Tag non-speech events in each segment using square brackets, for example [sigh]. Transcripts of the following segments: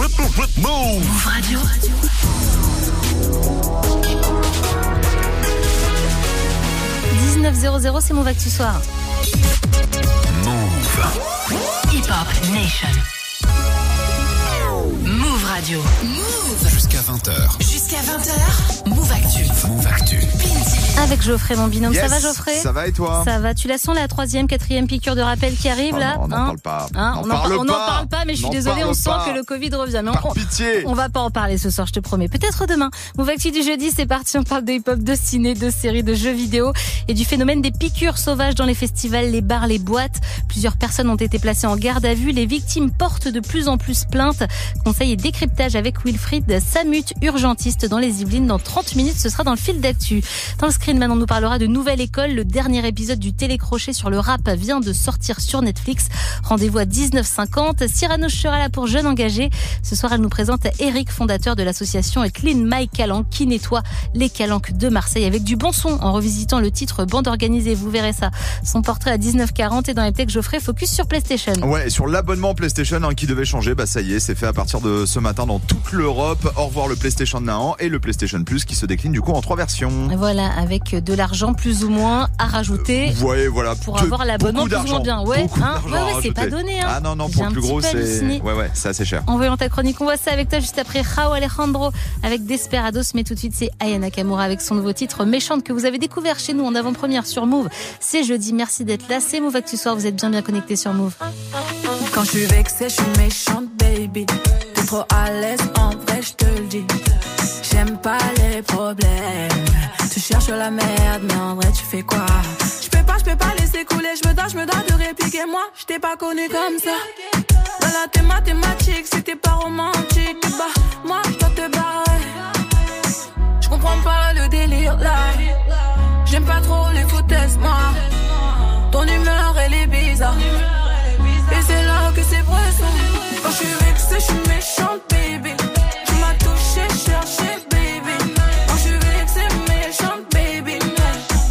Move Radio. c'est mon Actu Soir. Move. Hip Hop Nation. Move Radio. Move. Jusqu'à 20h. Jusqu'à 20h. Move Actu. Move Actu. Avec Geoffrey, mon binôme. ça va, Geoffrey? Ça va et toi? Ça va. Tu la sens la troisième, quatrième piqûre de rappel qui arrive oh là On n'en hein parle pas. Hein on n'en parle, parle, pas, mais je suis désolée, on sent que le Covid revient. Mais on, pitié. on va pas en parler ce soir, je te promets. Peut-être demain. Move Actu du jeudi, c'est parti. On parle de hip-hop, de ciné, de séries, de jeux vidéo et du phénomène des piqûres sauvages dans les festivals, les bars, les boîtes. Plusieurs personnes ont été placées en garde à vue. Les victimes portent de plus en plus plainte. Conseil et décryptage avec Wilfried Samut, urgentiste dans les Yvelines. Dans 30 minutes, ce sera dans le fil d'actu. Dans le screen, maintenant, on nous parlera de Nouvelle École. Le dernier épisode du télécrochet sur le rap vient de sortir sur Netflix. Rendez-vous à 19h50. Cyrano sera là pour Jeunes Engagés. Ce soir, elle nous présente Eric, fondateur de l'association Clean My Calanque, qui nettoie les calanques de Marseille avec du bon son en revisitant le titre Bande organisée. Vous verrez ça. Son portrait à 19h40 et dans les techs, Geoffrey focus sur PlayStation. Ouais, sur l'abonnement PlayStation hein, qui devait changer, bah ça y est, c'est fait à partir de ce matin dans toute l'Europe. Au revoir le PlayStation Now et le PlayStation Plus qui se décline du coup en trois versions. Voilà, avec de l'argent plus ou moins à rajouter. Ouais, voilà. Pour avoir l'abonnement plus ou moins bien. Ouais, hein ouais, ouais c'est pas donné. Hein. Ah non, non, pour le plus gros, c'est ouais, ouais, c'est assez cher. En voyant ta chronique, on voit ça avec toi juste après Rao Alejandro avec Desperados. Mais tout de suite, c'est Ayana Kamura avec son nouveau titre Méchante que vous avez découvert chez nous en avant-première sur Move. C'est jeudi. Merci d'être là. C'est Move Actu Soir. Vous êtes bien bien connectés sur Move. Quand je suis vexée, je suis méchante, baby. T'es trop à l'aise, en vrai, je te le dis. J'aime pas les problèmes. Tu cherches la merde, mais en vrai, tu fais quoi? Je peux pas, je peux pas laisser couler. Je me dois, je me dois de répliquer. Moi, je t'ai pas connu comme ça. La thé mathématique, c'était pas romantique. Bah, moi, je dois te barrer. Je comprends pas le délire là. J'aime pas trop les foutaises, moi. Ton humeur, elle est bizarre. Et c'est là que c'est pressant. Je suis méchante, baby. Tu m'as touché, cherché, baby. Quand je suis vexée, méchante, baby.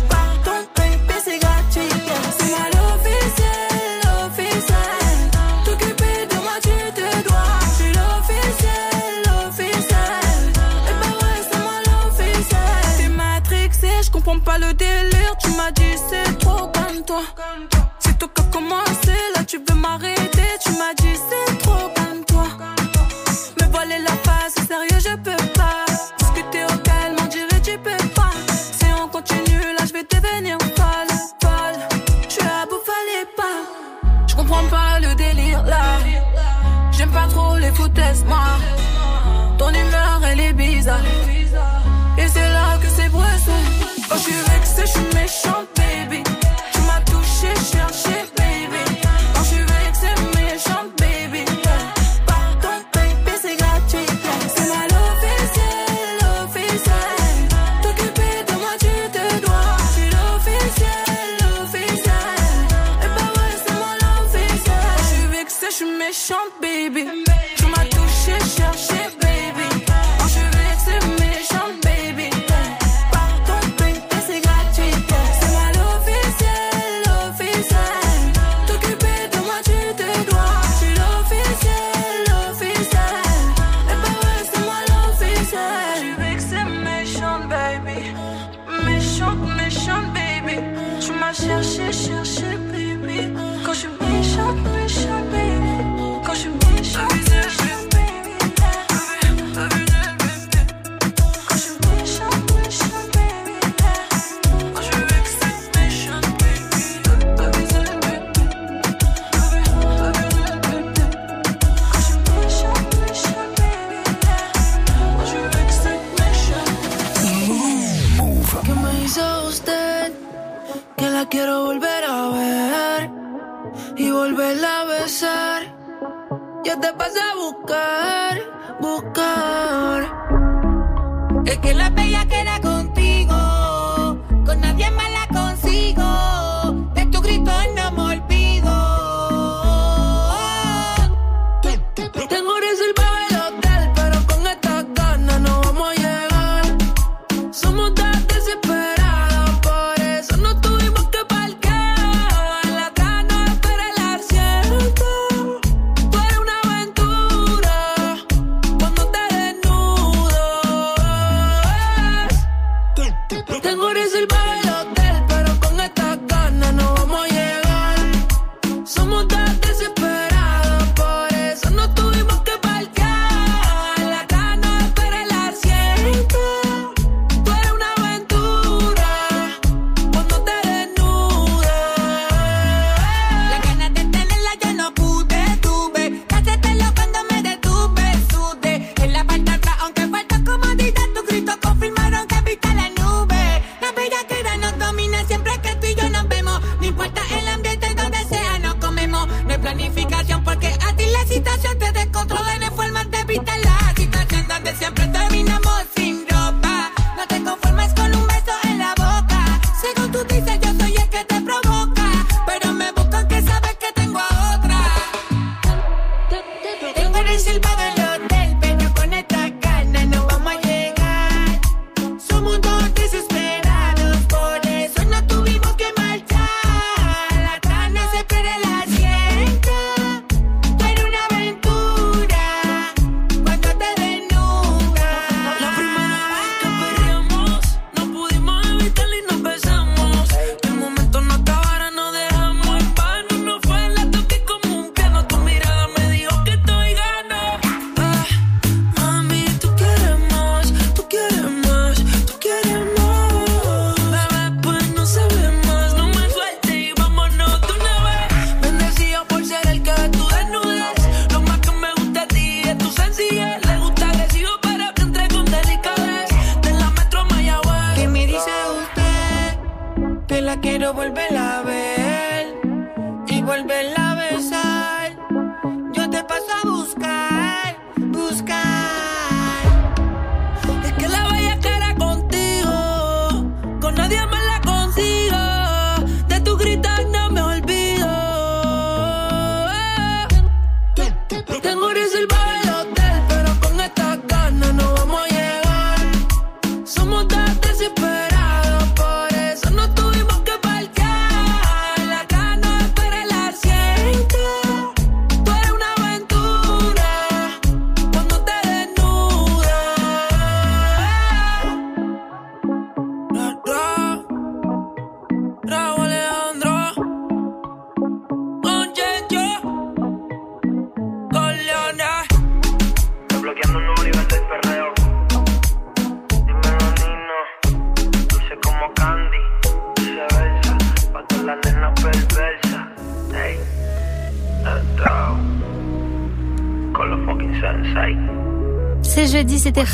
Pardon, baby, c'est gratuit. C'est mal officiel, officiel. T'occuper de moi, tu te dois. Je suis l'officiel, l'officiel. Et bah ouais, c'est mal officiel. T'es matrixé, je comprends pas le délire. Tu m'as dit c'est trop comme toi. C'est vexée, je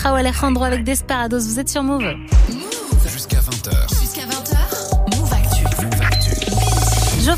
Rao Alejandro avec Desperados. Vous êtes sur Move.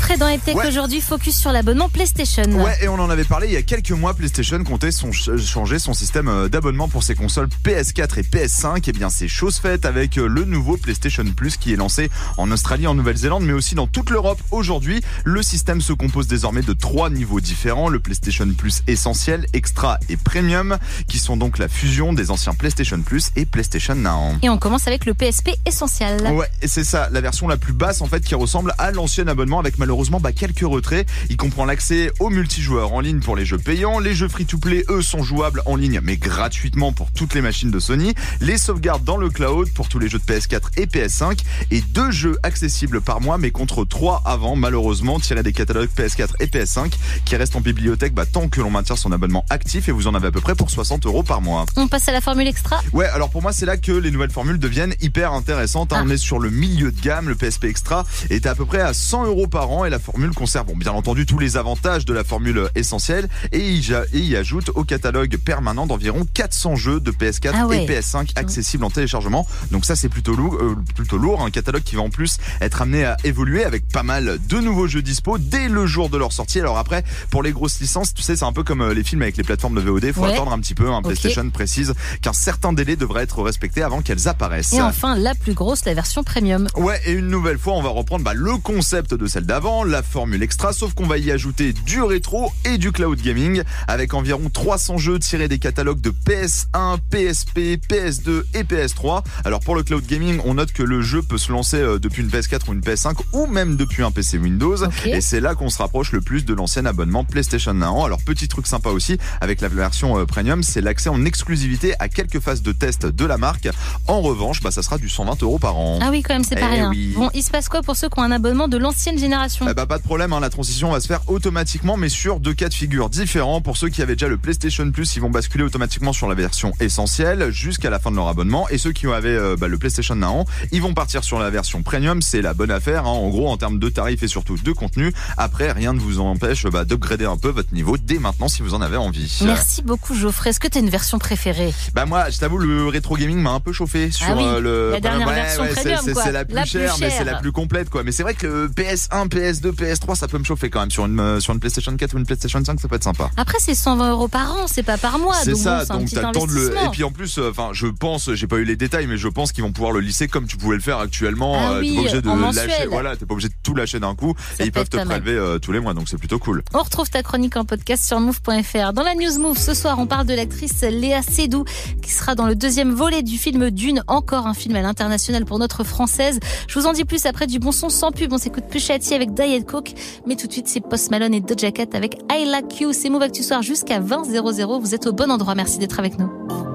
Geoffrey dans Ouais. aujourd'hui, focus sur l'abonnement PlayStation. Ouais, et on en avait parlé il y a quelques mois. PlayStation comptait son, changer son système euh, d'abonnement pour ses consoles PS4 et PS5. Et bien, c'est chose faite avec euh, le nouveau PlayStation Plus qui est lancé en Australie, en Nouvelle-Zélande, mais aussi dans toute l'Europe. Aujourd'hui, le système se compose désormais de trois niveaux différents. Le PlayStation Plus essentiel, Extra et Premium, qui sont donc la fusion des anciens PlayStation Plus et PlayStation Now. Et on commence avec le PSP essentiel. Ouais, et c'est ça, la version la plus basse en fait qui ressemble à l'ancien abonnement avec malheureusement bah, quelques retraits. Il comprend l'accès aux multijoueurs en ligne pour les jeux payants. Les jeux free-to-play, eux, sont jouables en ligne mais gratuitement pour toutes les machines de Sony. Les sauvegardes dans le cloud pour tous les jeux de PS4 et PS5. Et deux jeux accessibles par mois mais contre trois avant malheureusement tirés des catalogues PS4 et PS5 qui restent en bibliothèque bah, tant que l'on maintient son abonnement actif et vous en avez à peu près pour 60 euros par mois. On passe à la formule extra. Ouais, alors pour moi, c'est là que les nouvelles formules deviennent hyper intéressantes. hein. Ah. On est sur le milieu de gamme. Le PSP Extra est à peu près à 100 euros par an et la formule conserve, bon, bien entendu, tous les avantages de la formule essentielle et il, il ajoute au catalogue permanent d'environ 400 jeux de PS4 Ah ouais. et PS5 accessibles en téléchargement. Donc ça, c'est plutôt lourd, euh, plutôt lourd. Un catalogue qui va en plus être amené à évoluer avec pas mal de nouveaux jeux dispo dès le jour de leur sortie. Alors après, pour les grosses licences, tu sais, c'est un peu comme euh, les films avec les plateformes de VOD. Faut Ouais. attendre un petit peu. Un Ok. PlayStation précise qu'un certain délai devrait être respecté avant qu'elles apparaissent. Et enfin, la plus grosse, la version premium. Ouais, et une nouvelle fois, on va reprendre bah, le concept de celle d'avant, la formule extra, sauf qu'on va y ajouter du rétro et du cloud gaming, avec environ 300 jeux tirés des catalogues de PS1, PSP, PS2 et PS3. Alors pour le cloud gaming, on note que le jeu peut se lancer euh, depuis une PS4 ou une PS5, ou même depuis un PC Windows, et c'est là qu'on se rapproche le plus de l'ancien abonnement PlayStation Now. Alors petit truc sympa aussi, avec la version euh, premium, c'est l'accès en exclusivité à quelques phases de test de la marque. En revanche, bah, ça sera du 120 euros par an. Ah oui, quand même, c'est pas Eh rien. oui. Bon, il se passe quoi pour ceux qui ont un abonnement de l'ancienne génération? Eh bah, pas de problème, hein, la transition va se faire automatiquement, mais sur deux cas de figure différents. Pour ceux qui avaient déjà le PlayStation Plus, ils vont basculer automatiquement sur la version essentielle jusqu'à la fin de leur abonnement. Et ceux qui avaient euh, bah, le PlayStation Now, ils vont partir sur la version Premium. C'est la bonne affaire, hein, en gros, en termes de tarifs et surtout de contenu. Après, rien ne vous empêche bah, d'upgrader un peu votre niveau dès maintenant si vous en avez envie. Merci beaucoup, Geoffrey. Est-ce que tu as une version préférée? Bah moi, je t'avoue, le rétro gaming m'a un peu chauffé sur Ah oui, euh, le. la dernière Ouais, version ouais, c'est- premium, c'est la plus La plus chère, mais c'est la plus complète, quoi. Mais c'est vrai que le PS1, PS2, PS3, ça peut me chauffer quand même sur une euh, sur une PlayStation 4 ou une PlayStation 5, ça peut être sympa. Après, c'est 120 euros par an, c'est pas par mois. C'est ça, bon, donc t'as le temps de le. Et puis en plus, euh, enfin, je pense, j'ai pas eu les détails, mais je pense qu'ils vont pouvoir le lisser comme tu pouvais le faire actuellement. Ah Euh, oui, t'es pas obligé de en lâcher, mensuel. voilà, t'es pas obligé de tout lâcher d'un coup, Ça et ils peuvent te prélever euh, tous les mois, donc c'est plutôt cool. On retrouve ta chronique en podcast sur move.fr. Dans la news Move, ce soir, on parle de l'actrice Léa Seydoux, qui sera dans le deuxième volet du film Dune, encore un film à l'international pour notre française. Je vous en dis plus après du bon son sans pub. On s'écoute Pushati avec Diet Coke, mais tout de suite, c'est Post Malone et Doja Cat avec I Like You. C'est Move Actu Soir jusqu'à 20 00. Vous êtes au bon endroit. Merci d'être avec nous.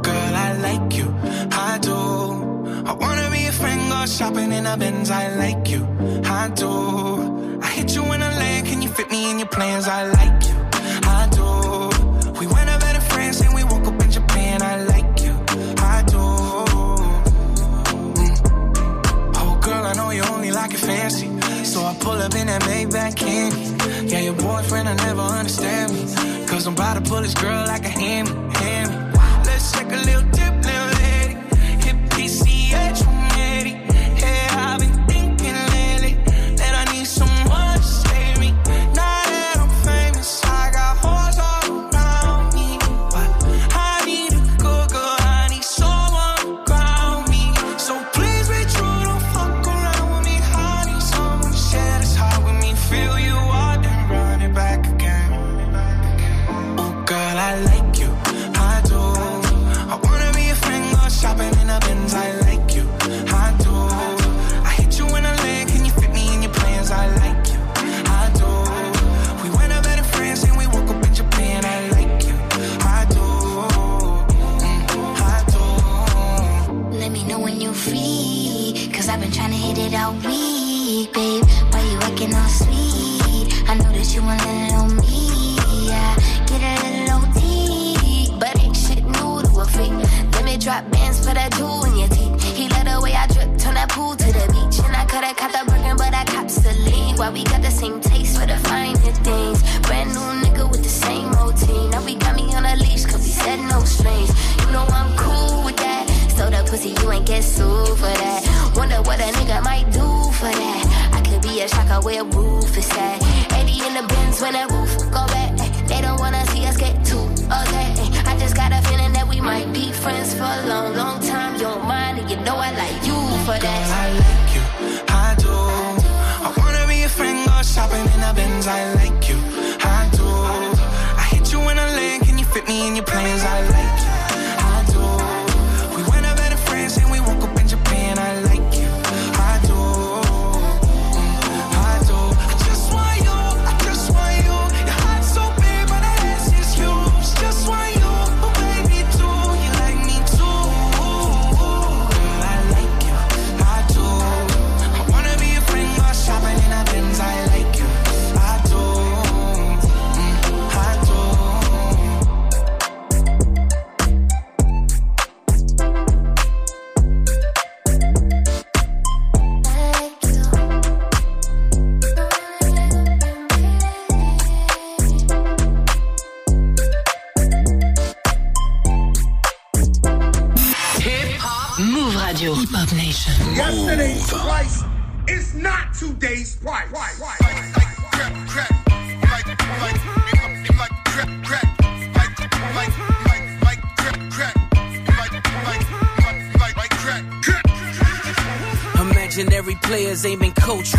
Girl, I like you, I do. I wanna be a friend, go shopping in a Benz. I like you, I do. I hit you in a land, can you fit me in your plans? I like you, candy. Yeah, your boyfriend, I never understand me. Cause I'm about to pull this girl like a hammy, a roof is at. 80 in the bins when that roof go back. They don't wanna see us get too okay. I just got a feeling that we might be friends for a long, long time. And you know I like you for that. I like you, I do. I wanna be a friend, go shopping in a Benz. I like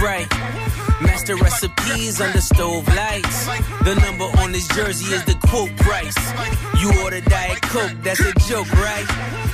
right. Master recipes under stove lights. The number on this jersey is the quote price. You order Diet Coke, that's a joke, right?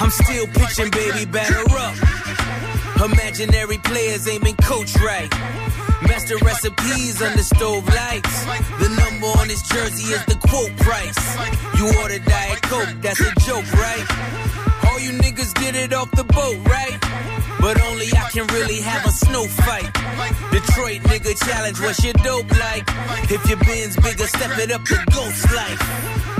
I'm still pitching, baby, batter up. Imaginary players aiming coach right. Master recipes under stove lights. The number on this jersey is the quote price. You order Diet Coke, that's a joke, right? All you niggas get it off the boat, right? But only I can really have a snow fight. Detroit nigga challenge, what's your dope like? If your bin's bigger, step it up to ghost life.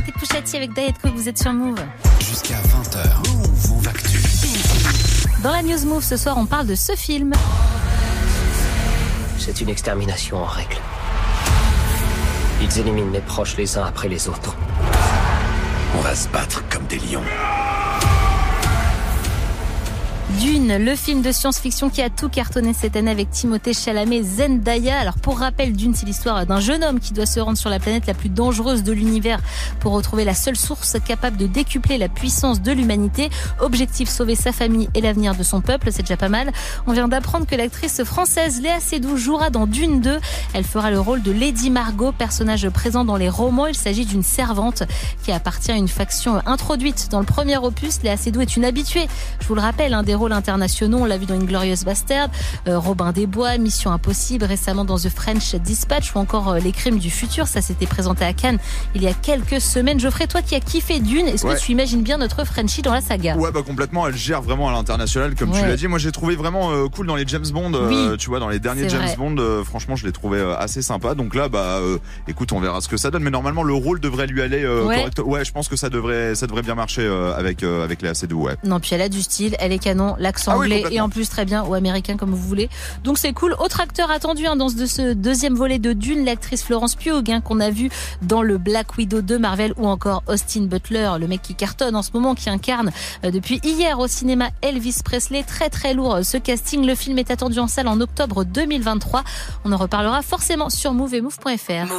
C'était Pouchati avec Diet Coke, vous êtes sur Move. Jusqu'à 20h. Move Actu. Dans la News Move ce soir, on parle de ce film. C'est une extermination en règle. Ils éliminent les proches les uns après les autres. On va se battre comme des lions. Dune, le film de science-fiction qui a tout cartonné cette année avec Timothée Chalamet, Zendaya. Alors pour rappel, Dune, c'est l'histoire d'un jeune homme qui doit se rendre sur la planète la plus dangereuse de l'univers pour retrouver la seule source capable de décupler la puissance de l'humanité. Objectif sauver sa famille et l'avenir de son peuple, c'est déjà pas mal. On vient d'apprendre que l'actrice française Léa Seydoux jouera dans Dune 2. Elle fera le rôle de Lady Margot, personnage présent dans les romans. Il s'agit d'une servante qui appartient à une faction introduite dans le premier opus. Léa Seydoux est une habituée, je vous le rappelle, un des rôles internationaux. On l'a vu dans Inglorious Bastard, euh, Robin des Bois, Mission Impossible, récemment dans The French Dispatch ou encore euh, Les Crimes du Futur. Ça s'était présenté à Cannes il y a quelques semaines. Geoffrey, toi qui as kiffé Dune, est-ce Ouais. que tu imagines bien notre Frenchie dans la saga? Ouais, bah complètement, elle gère vraiment à l'international, comme Ouais. tu l'as dit. Moi, j'ai trouvé vraiment euh, cool dans les James Bond. euh, Oui, tu vois, dans les derniers James vrai. Bond, franchement, je l'ai trouvé assez sympa. Donc là, bah, écoute, on verra ce que ça donne. Mais normalement, le rôle devrait lui aller Ouais. correct. Ouais, je pense que ça devrait, ça devrait bien marcher avec avec Léa Seydoux. Ouais. Non, puis elle a du style, elle est canon, l'accent Ah anglais et en plus très bien, ou américain comme vous voulez. Donc c'est cool. Autre acteur attendu hein, dans ce, de ce deuxième volet de Dune, l'actrice Florence Pugh, hein, qu'on a vu dans le Black Widow de Marvel, ou encore Austin Butler, le mec qui cartonne en ce moment, qui incarne euh, depuis hier au cinéma Elvis Presley. Très très lourd euh, ce casting. Le film est attendu en salle en octobre 2023. On en reparlera forcément sur move et move.fr.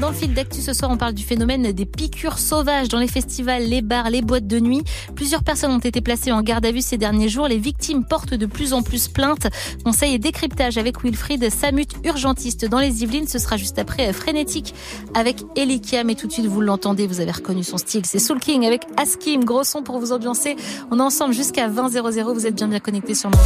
Dans le fil d'actu ce soir, on parle du phénomène des piqûres sauvages dans les festivals, les bars, les boîtes de nuit. Plusieurs personnes ont été placées en garde à vue ces derniers jours. Les victimes portent de plus en plus plainte. Conseil et décryptage avec Wilfried Samut, urgentiste dans les Yvelines. Ce sera juste après euh, Frénétique avec Elikia. Mais tout de suite, vous l'entendez, vous avez reconnu son style. C'est Soul King avec Askim. Gros son pour vous ambiancer. On est ensemble jusqu'à 20 00. Vous êtes bien bien connectés sur Move.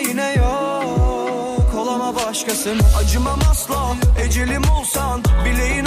Ama yine yok. Olama başkasını Acımam asla Ecelim olsan Bileğin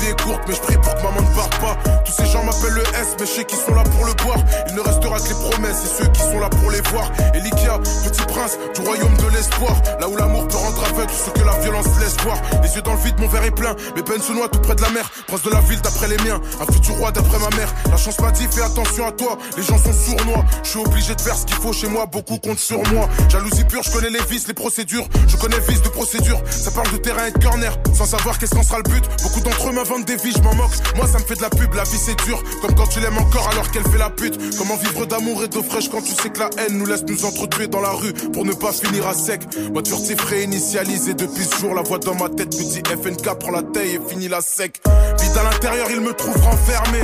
vie est courte, mais je prie pour que maman ne parte pas. Tous ces gens m'appellent le S, mais je sais qu'ils sont là pour le boire. Il ne restera que les promesses et ceux qui sont là pour les voir. Elikia, petit prince du royaume de l'espoir. Là où l'amour peut rendre aveugle ce que la violence laisse voir. Les yeux dans le vide, mon verre est plein, mes peines se noient tout près de la mer. Prince de la ville d'après les miens, un futur roi d'après ma mère. La chance m'a dit fais attention à toi, les gens sont sournois. Je suis obligé de faire ce qu'il faut chez moi, beaucoup comptent sur moi. Jalousie pure, je connais les vices, les procédures. Je connais le vice de procédure, ça parle de terrain et de corner Sans savoir qu'est-ce qu'en sera le but. Beaucoup d'entre eux des vies, je m'en moque. Moi ça me fait de la pub, la vie c'est dur. Comme quand tu l'aimes encore alors qu'elle fait la pute. Comment vivre d'amour et d'eau fraîche quand tu sais que la haine nous laisse nous entretuer dans la rue Pour ne pas finir à sec. Moi furtif réinitialisé depuis ce jour La voix dans ma tête me dit FNK prends la taille et finis la sec. Vide à l'intérieur il me trouve renfermé.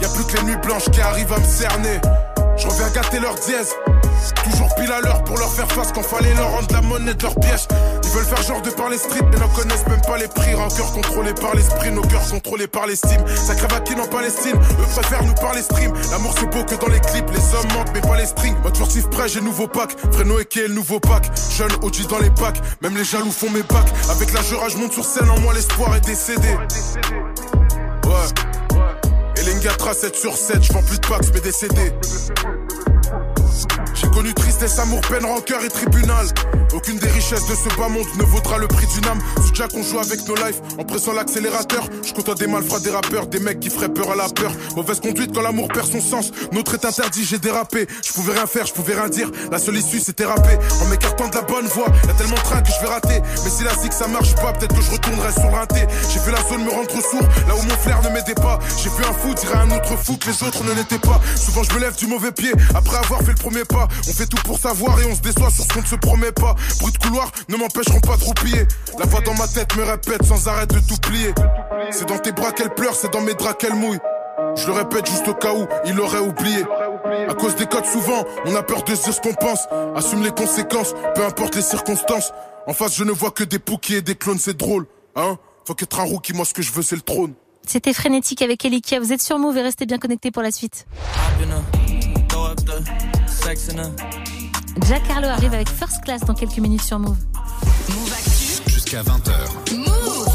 Y a plus que les nuits blanches qui arrivent à me cerner. Je reviens gâter leur dièse Toujours pile à l'heure pour leur faire face quand fallait leur rendre la monnaie de leur piège. Ils veulent faire genre de par les mais n'en connaissent même pas les prix. Rancœur contrôlé par l'esprit, nos cœurs contrôlés par l'estime. Ça crève en Palestine, eux préfèrent nous parler stream. L'amour c'est beau que dans les clips, les hommes mentent mais pas les strings. Mode furtif prêt, j'ai nouveau pack. Freno et le nouveau pack. Jeune OG dans les packs, même les jaloux font mes packs. Avec la je monte sur scène, en moi l'espoir est décédé. Ouais. Et Lingatra 7 sur 7, je vends plus de packs mais décédé. Connu tristesse, amour, peine, rancœur et tribunal. Aucune des richesses de ce bas monde ne vaudra le prix d'une âme. Sous Jack, on joue avec nos lives en pressant l'accélérateur. Je côtoie des malfrats, des rappeurs, des mecs qui feraient peur à la peur. Mauvaise conduite quand l'amour perd son sens. Notre est interdit, j'ai dérapé. Je pouvais rien faire, je pouvais rien dire. La seule issue c'était rapper. En m'écartant de la bonne voie, y'a tellement de train que je vais rater. Mais si la que ça marche pas, peut-être que je retournerai sur un J'ai fait la zone me rendre sourd, là où mon flair ne m'aidait pas. J'ai vu un fou dire à un autre fou que les autres ne l'étaient pas. Souvent je me lève du mauvais pied après avoir fait le premier pas. On fait tout pour savoir et on se déçoit sur ce qu'on ne se promet pas. Bruit de couloir ne m'empêcheront pas de roupiller. La voix dans ma tête me répète sans arrêt de tout plier. C'est dans tes bras qu'elle pleure, c'est dans mes draps qu'elle mouille. Je le répète juste au cas où il aurait oublié. À cause des codes, souvent, on a peur de dire ce qu'on pense. Assume les conséquences, peu importe les circonstances. En face, je ne vois que des poukies et des clones, c'est drôle. Hein? Faut qu'être un rookie, moi ce que je veux, c'est le trône. C'était frénétique avec Elikia. Vous êtes sur Move et restez bien connectés pour la suite. Jack Harlow arrive avec First Class dans quelques minutes sur Move. Move Jusqu'à 20h. Move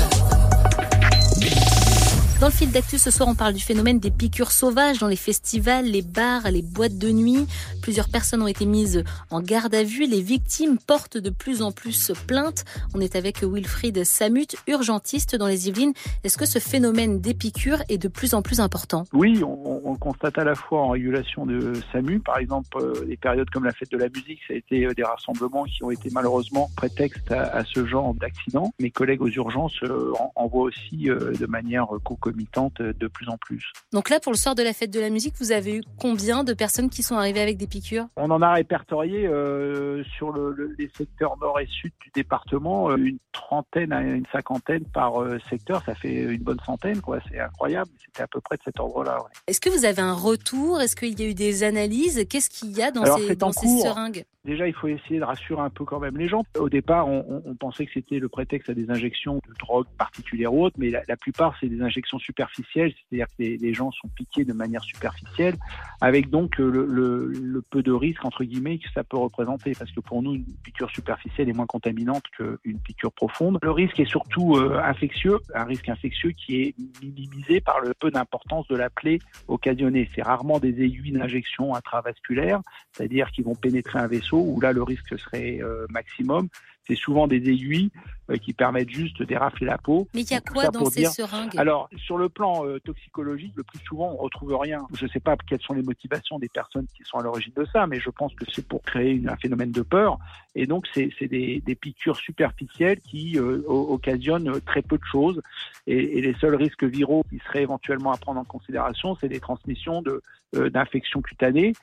dans le fil d'actu ce soir, on parle du phénomène des piqûres sauvages dans les festivals, les bars, les boîtes de nuit. Plusieurs personnes ont été mises en garde à vue. Les victimes portent de plus en plus plainte. On est avec Wilfried Samut, urgentiste dans les Yvelines. Est-ce que ce phénomène des piqûres est de plus en plus important? Oui, on, constate à la fois en régulation de SAMU. Par exemple, euh, des périodes comme la fête de la musique, ça a été euh, des rassemblements qui ont été malheureusement prétexte à, ce genre d'accident. Mes collègues aux urgences euh, en, voient aussi de manière de plus en plus. Donc là, pour le soir de la fête de la musique, vous avez eu combien de personnes qui sont arrivées avec des piqûres? On en a répertorié euh, sur le, les secteurs nord et sud du département euh, une trentaine à une cinquantaine par euh, secteur. Ça fait une bonne centaine, quoi. C'est incroyable. C'était à peu près de cet ordre-là. Est-ce que vous avez un retour? Est-ce qu'il y a eu des analyses? Qu'est-ce qu'il y a dans ces, dans ces seringues? Déjà, il faut essayer de rassurer un peu quand même les gens. Au départ, on, on pensait que c'était le prétexte à des injections de drogue particulières ou autres, mais la, la plupart, c'est des injections superficielles, c'est-à-dire que les, gens sont piqués de manière superficielle, avec donc le, peu de risque, entre guillemets, que ça peut représenter. Parce que pour nous, une piqûre superficielle est moins contaminante qu'une piqûre profonde. Le risque est surtout euh, infectieux, un risque infectieux qui est minimisé par le peu d'importance de la plaie occasionnée. C'est rarement des aiguilles d'injection intravasculaires, c'est-à-dire qui vont pénétrer un vaisseau où là le risque serait euh, maximum c'est souvent des aiguilles euh, qui permettent juste d'érafler la peau. Mais il y a quoi dans ces seringues? Alors, sur le plan euh, toxicologique, le plus souvent, on retrouve rien. Je ne sais pas quelles sont les motivations des personnes qui sont à l'origine de ça, mais je pense que c'est pour créer un phénomène de peur. Et donc, c'est des, des, piqûres superficielles qui euh, occasionnent très peu de choses. Et, et, les seuls risques viraux qui seraient éventuellement à prendre en considération, c'est des transmissions de d'infections cutanées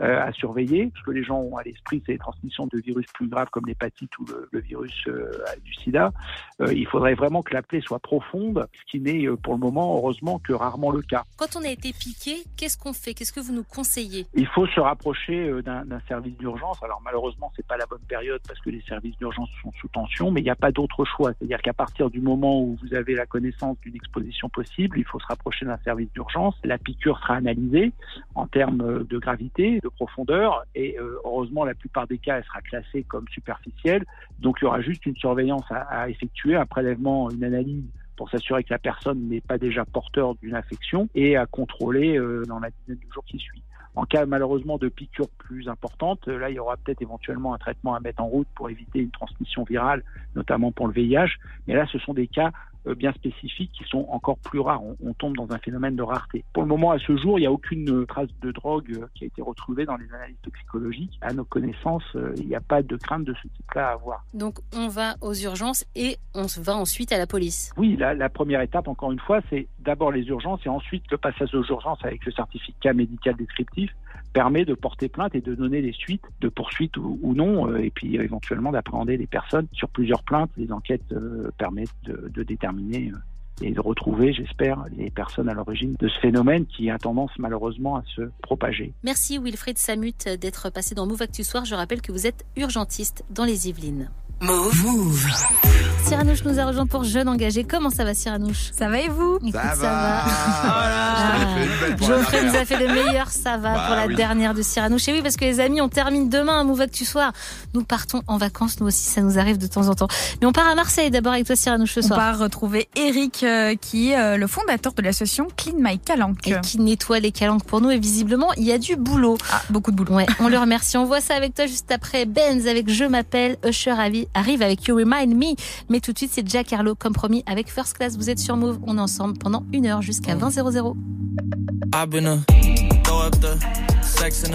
à surveiller, parce que les gens ont à l'esprit ces transmissions de virus plus graves comme l'hépatite ou le, le virus euh, du sida, euh, il faudrait vraiment que la plaie soit profonde, ce qui n'est euh, pour le moment, heureusement, que rarement le cas. Quand on a été piqué, qu'est-ce qu'on fait? Qu'est-ce que vous nous conseillez? Il faut se rapprocher d'un service d'urgence. Alors malheureusement, c'est pas la bonne période parce que les services d'urgence sont sous tension, mais il n'y a pas d'autre choix. C'est-à-dire qu'à partir du moment où vous avez la connaissance d'une exposition possible, il faut se rapprocher d'un service d'urgence. La piqûre sera analysée en termes de gravité, de profondeur, et heureusement, la plupart des cas, elle sera classée comme superficielle. Donc, il y aura juste une surveillance à, effectuer, un prélèvement, une analyse pour s'assurer que la personne n'est pas déjà porteur d'une infection et à contrôler euh, dans la dizaine de jours qui suit. En cas malheureusement de piqûres plus importantes, euh, là il y aura peut-être éventuellement un traitement à mettre en route pour éviter une transmission virale, notamment pour le VIH. Mais là ce sont des cas bien spécifiques qui sont encore plus rares. On, on tombe dans un phénomène de rareté. Pour le moment, à ce jour, il n'y a aucune euh, trace de drogue euh, qui a été retrouvée dans les analyses toxicologiques. À nos connaissances, euh, il n'y a pas de crainte de ce type-là à avoir. Donc on va aux urgences et on se va ensuite à la police. Oui, la, la première étape, encore une fois, c'est d'abord les urgences et ensuite le passage aux urgences avec le certificat médical descriptif permet de porter plainte et de donner des suites, de poursuites ou, non, euh, et puis éventuellement d'appréhender les personnes sur plusieurs plaintes. Les enquêtes euh, permettent de, de déterminer euh, et de retrouver, j'espère, les personnes à l'origine de ce phénomène qui a tendance malheureusement à se propager. Merci Wilfried Samut d'être passé dans Move Actu Soir. Je rappelle que vous êtes urgentiste dans les Yvelines. Move. Move. Cyranouche nous a rejoint pour Jeune Engagé. Comment ça va Cyranouche Ça va et vous Écoute, Ça ça va. va. La Geoffrey nous a fait le meilleur ça va Bah pour la oui. dernière de Cyranouche. Et oui, parce que les amis, on termine demain à Move Actu Soir. Nous partons en vacances, nous aussi, ça nous arrive de temps en temps. Mais on part à Marseille d'abord avec toi Cyranouche ce On soir. part retrouver Eric, euh, qui est euh, le fondateur de l'association Clean My Calanque. Et qui nettoie les calanques pour nous. Et visiblement, il y a du boulot. Ah, beaucoup de boulot. Ouais, on le remercie. On voit ça avec toi juste après Benz avec Je m'appelle. Usher avi- arrive avec You Remind Me. Mais tout de suite, c'est Jack Harlow, comme promis, avec First Class. Vous êtes sur Move. On est ensemble pendant une heure jusqu'à 20 00. I've been a throw up the sex in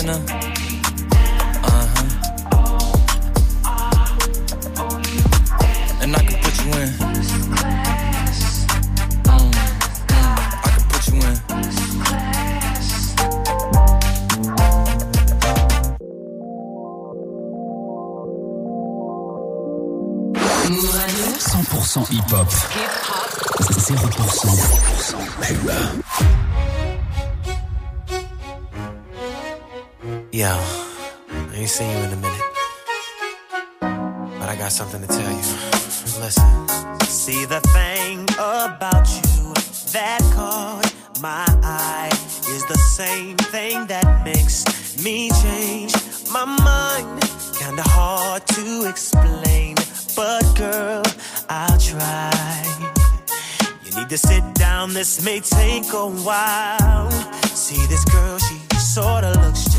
sex in a uh huh. And I can put you in. Mm, mm, I can put you in. Move Radio. 100% hip-hop. 0% pub. Yo, I ain't seen you in a minute. But I got something to tell you. Listen. See the thing about you that caught my eye is the same thing that makes me change my mind. Kinda hard to explain, but girl, I'll try. You need to sit down, this may take a while. See this girl, she sorta looks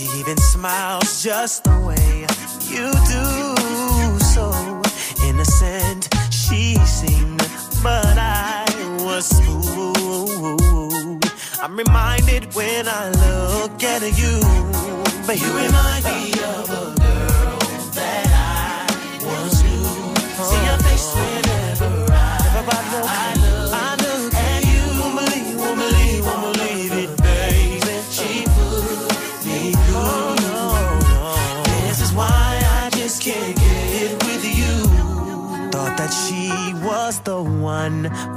She even smiles just the way you do. So innocent she seemed, but I was fooled. I'm reminded when I look at you, but you remind me of a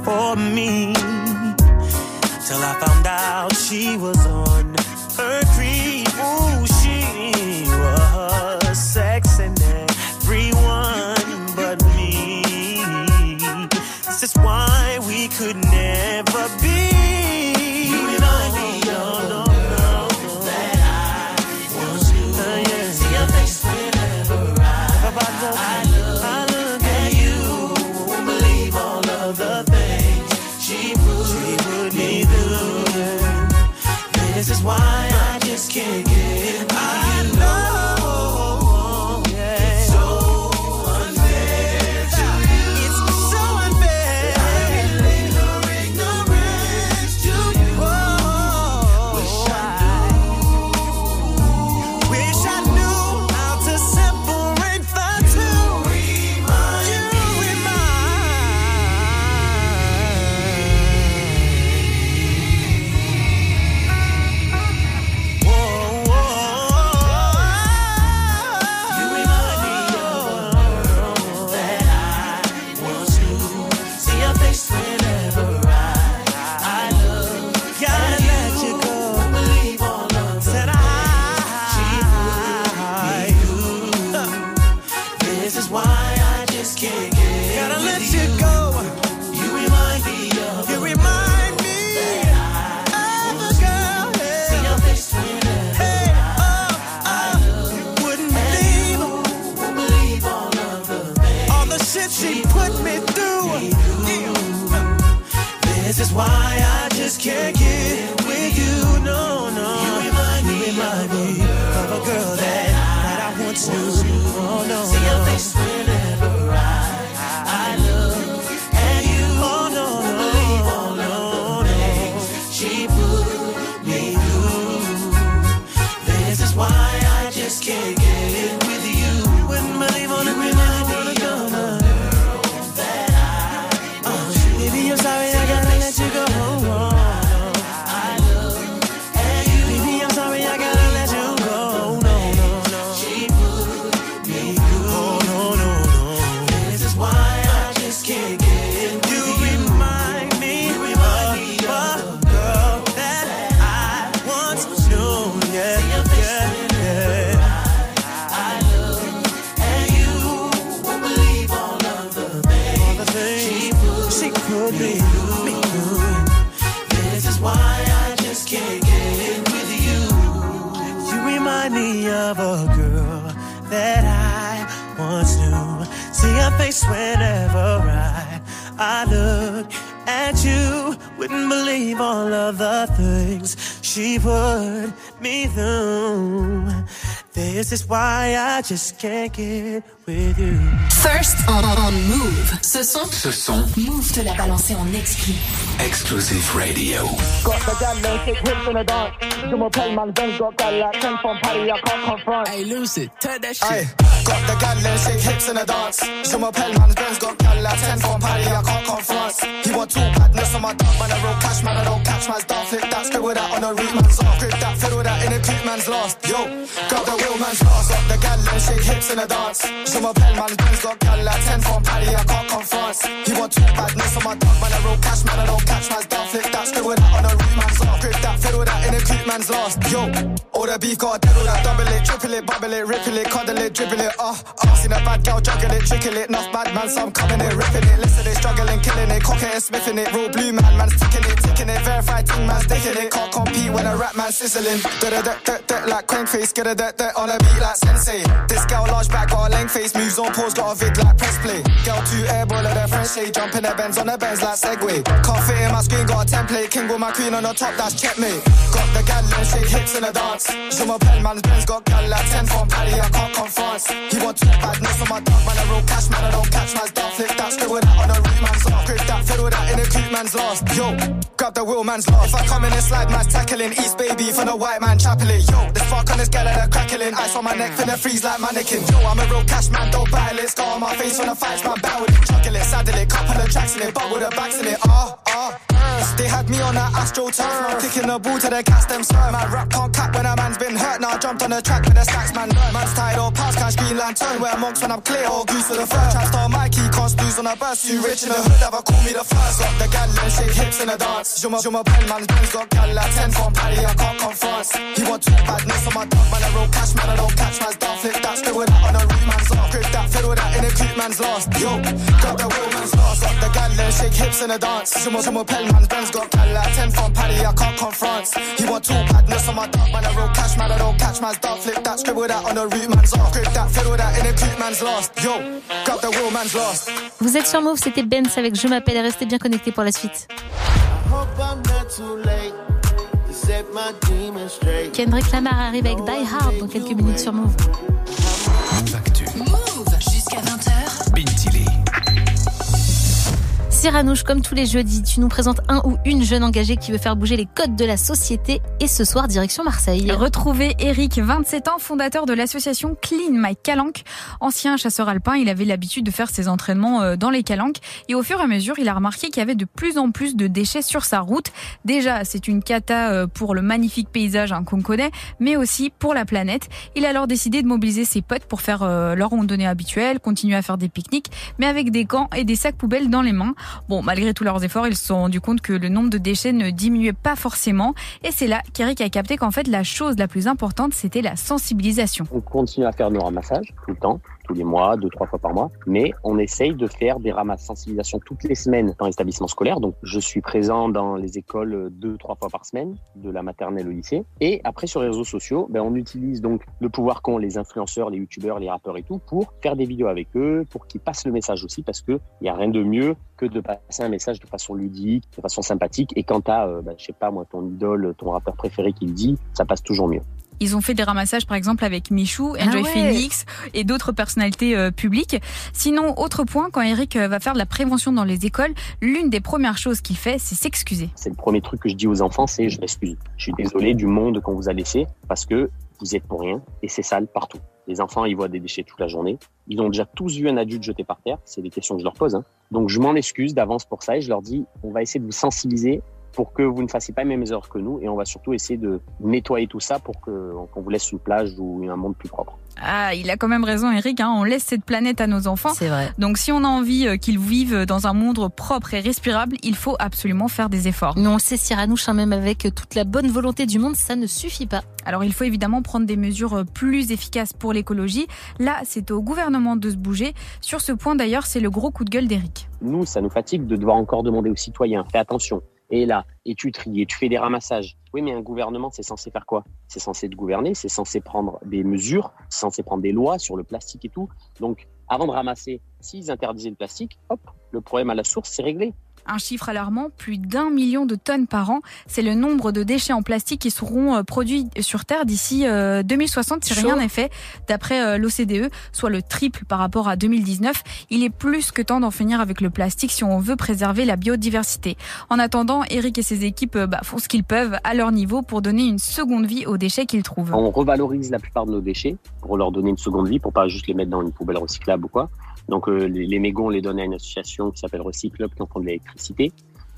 for me. Till I found out she was on I just can't get I you. Wouldn't believe all of the things she put me through. This is why I just can't get with you. First on, on Move. Ce son, Ce son, Move te l'a balancé en exclu. Exclusive Radio. Got the gal them sick hips in the dance. Do my play man, then got gal like 10 from Paddy, I can't confront. Hey, Lucy, turn that Aye. Got the gal them shake hips in the dance. Show my pen man, Ben's got gal like 10 from Paddy, I can't confront. He want two badness on my dog, man, I roll cash, man, I don't catch man's dog. Flick that, scribble that on a read man's off. Grip that, fiddle that in a creep man's lost. Yo, got the wheel man's lost. Got the gal them shake hips in the dance. Show my pen man, Ben's got gal like 10 from Paddy, I can't confront. He want two badness on my dog, man, I roll cash, man, I don't catch man's dog. Flick that, scribble that on a read man's lost. Yo, all the beef, gotta dead all that. Double it, triple it, bubble it, ripple it, cuddle it, dribble it. Uh, uh, seen a bad girl juggle it, trickle it. Enough bad man, some coming it, ripping it. Listen, they struggling, killing it, cocking it, smithing it. Real blue man, man's ticking it, ticking it. Verified ting man's sticking it. Can't compete when a rap man sizzling. Da da da da da like crank face, get a da da on a beat like sensei. This girl large back, got a length face, moves on pause, got a vid like press play. Girl two airball at her French shade, jump in the Benz on the Benz like Segway. Can't fit in my screen, got a template. King with my queen on the top, that's checkmate. Got the gal and shake hips in the dance. Je m'appelle man's Benz, got gal like 10 from Paddy, I can't confront. He want two badness on my dog, man, a real cash man, I don't catch my dog. Flip that, scribble that on the root man's off. Grip that, fiddle that in the coupe man's lost. Yo, grab the wheel man's lost. If I come in and slide, man's tackling. East baby for the white man chapeling. Yo, this fuck on this gal that crackling. Ice on my neck, finna freeze like mannequin. Yo, I'm a real cash man, don't battle it. Scar on my face when the fights, man, bow with it. Chuckle it, saddle it, couple of tracks in it, bubble the backs in it. Ah, ah. They had me on that astro turf, kicking the ball to the cast them My rap can't cap when a man's been hurt. Now I jumped on the track with the stacks, man. Learn. Man's tied past cash, green lantern. Wear monks when I'm clear, all goose to the fur. Trap star Mikey, can't snooze on a bus. Too rich in the hood, ever call me the first. Got the gal and shake hips in the dance. Je m'appelle man's Benz, got gal like 10 from Paddy, I can't confront. He want two badness on my dog, man. I roll cash, man. I don't catch man's dog. Flip that, still with that on the in the coupe man's lost. Yo, got the wheel man's lost. Got the gal and shake hips in the dance. Je m'appelle man's Benz, got gal like 10 from Paddy, I can't confront. He want two badness on my dog, man. I roll cash, man. I don't catch man's dog. Flip that, scribble that on the root man's off. Grip that, fiddle that in the coupe man's lost. Yo, got the wheel man's lost. Vous êtes sur Move, c'était Benz avec Je m'appelle. Restez bien connectés pour la suite. Kendrick Lamar arrive avec Die Hard dans quelques minutes sur. Move Cyranouche, comme tous les jeudis, tu nous présentes un ou une jeune engagée qui veut faire bouger les codes de la société. Et ce soir, direction Marseille. Retrouvez Eric, 27 ans, fondateur de l'association Clean My Calanque. Ancien chasseur alpin, il avait l'habitude de faire ses entraînements euh, dans les calanques. Et au fur et à mesure, il a remarqué qu'il y avait de plus en plus de déchets sur sa route. Déjà, c'est une cata euh, pour le magnifique paysage hein, qu'on connaît, mais aussi pour la planète. Il a alors décidé de mobiliser ses potes pour faire euh, leur randonnée habituelle, continuer à faire des pique-niques, mais avec des gants et des sacs poubelles dans les mains. Bon, malgré tous leurs efforts, ils se sont rendus compte que le nombre de déchets ne diminuait pas forcément. Et c'est là qu'Eric a capté qu'en fait, la chose la plus importante, c'était la sensibilisation. On continue à faire nos ramassages tout le temps, tous les mois, deux, trois fois par mois, mais on essaye de faire des ramasses sensibilisation toutes les semaines dans l'établissement scolaire. Donc, je suis présent dans les écoles deux, trois fois par semaine, de la maternelle au lycée. Et après, sur les réseaux sociaux, ben, on utilise donc le pouvoir qu'ont les influenceurs, les youtubeurs, les rappeurs et tout pour faire des vidéos avec eux, pour qu'ils passent le message aussi, parce que il y a rien de mieux que de passer un message de façon ludique, de façon sympathique. Et quand t'as, euh, ben, je sais pas moi, ton idole, ton rappeur préféré qui le dit, ça passe toujours mieux. Ils ont fait des ramassages par exemple avec Michou, Enjoy Ah ouais. Phoenix et d'autres personnalités euh, publiques. Sinon, autre point, quand Eric euh, va faire de la prévention dans les écoles, l'une des premières choses qu'il fait, c'est s'excuser. C'est le premier truc que je dis aux enfants, c'est je m'excuse. Je suis désolé du monde qu'on vous a laissé parce que vous êtes pour rien et c'est sale partout. Les enfants, ils voient des déchets toute la journée. Ils ont déjà tous vu un adulte jeté par terre. C'est des questions que je leur pose. Hein. Donc je m'en excuse d'avance pour ça et je leur dis, on va essayer de vous sensibiliser pour que vous ne fassiez pas les mêmes erreurs que nous et on va surtout essayer de nettoyer tout ça pour que- qu'on vous laisse une plage ou un monde plus propre. Ah, il a quand même raison, Eric. Hein, on laisse cette planète à nos enfants. C'est vrai. Donc, si on a envie euh, qu'ils vivent dans un monde propre et respirable, il faut absolument faire des efforts. Mais on le sait, Cyranouche, hein, même avec toute la bonne volonté du monde, ça ne suffit pas. Alors, il faut évidemment prendre des mesures euh, plus efficaces pour l'écologie. Là, c'est au gouvernement de se bouger. Sur ce point, d'ailleurs, c'est le gros coup de gueule d'Eric. Nous, ça nous fatigue de devoir encore demander aux citoyens, fais attention. Et là, et tu tries, et tu fais des ramassages. Oui, mais un gouvernement, c'est censé faire quoi? C'est censé te gouverner, c'est censé prendre des mesures, c'est censé prendre des lois sur le plastique et tout. Donc, avant de ramasser, s'ils interdisaient le plastique, hop, le problème à la source, c'est réglé. Un chiffre alarmant, plus d'un million de tonnes par an. C'est le nombre de déchets en plastique qui seront euh, produits sur Terre d'ici euh, 2060 si Chaud. rien n'est fait, d'après euh, l'OCDE, soit le triple par rapport à 2019. Il est plus que temps d'en finir avec le plastique si on veut préserver la biodiversité. En attendant, Eric et ses équipes euh, bah, font ce qu'ils peuvent à leur niveau pour donner une seconde vie aux déchets qu'ils trouvent. On revalorise la plupart de nos déchets pour leur donner une seconde vie, pour pas juste les mettre dans une poubelle recyclable ou quoi. Donc, euh, les, les mégots, on les donne à une association qui s'appelle Recyclub, qui en font de l'électricité.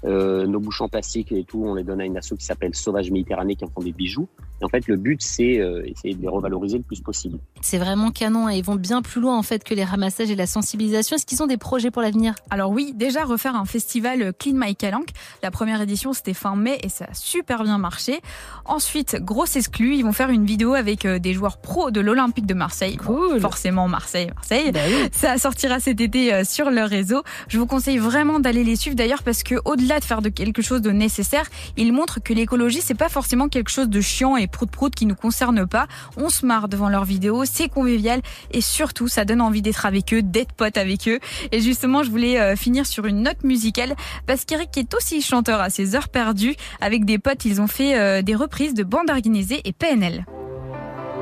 Euh, nos bouchons en plastique et tout, on les donne à une asso qui s'appelle Sauvage Méditerranée qui en font des bijoux. Et en fait, le but, c'est euh, essayer de les revaloriser le plus possible. C'est vraiment canon et ils vont bien plus loin en fait que les ramassages et la sensibilisation. Est-ce qu'ils ont des projets pour l'avenir? Alors oui, déjà refaire un festival Clean My Calanque. La première édition c'était fin mai et ça a super bien marché. Ensuite, grosse exclue, ils vont faire une vidéo avec euh, des joueurs pros de l'Olympique de Marseille. Cool. Forcément Marseille, Marseille. Bah oui. Ça sortira cet été euh, sur leur réseau. Je vous conseille vraiment d'aller les suivre d'ailleurs parce que au-delà de faire de quelque chose de nécessaire, ils montrent que l'écologie c'est pas forcément quelque chose de chiant et prout prout qui nous concerne pas. On se marre devant leurs vidéos, c'est convivial et surtout ça donne envie d'être avec eux, d'être pote avec eux. Et justement, je voulais euh, finir sur une note musicale parce qu'Eric est aussi chanteur à ses heures perdues. Avec des potes, ils ont fait euh, des reprises de bande organisée et PNL.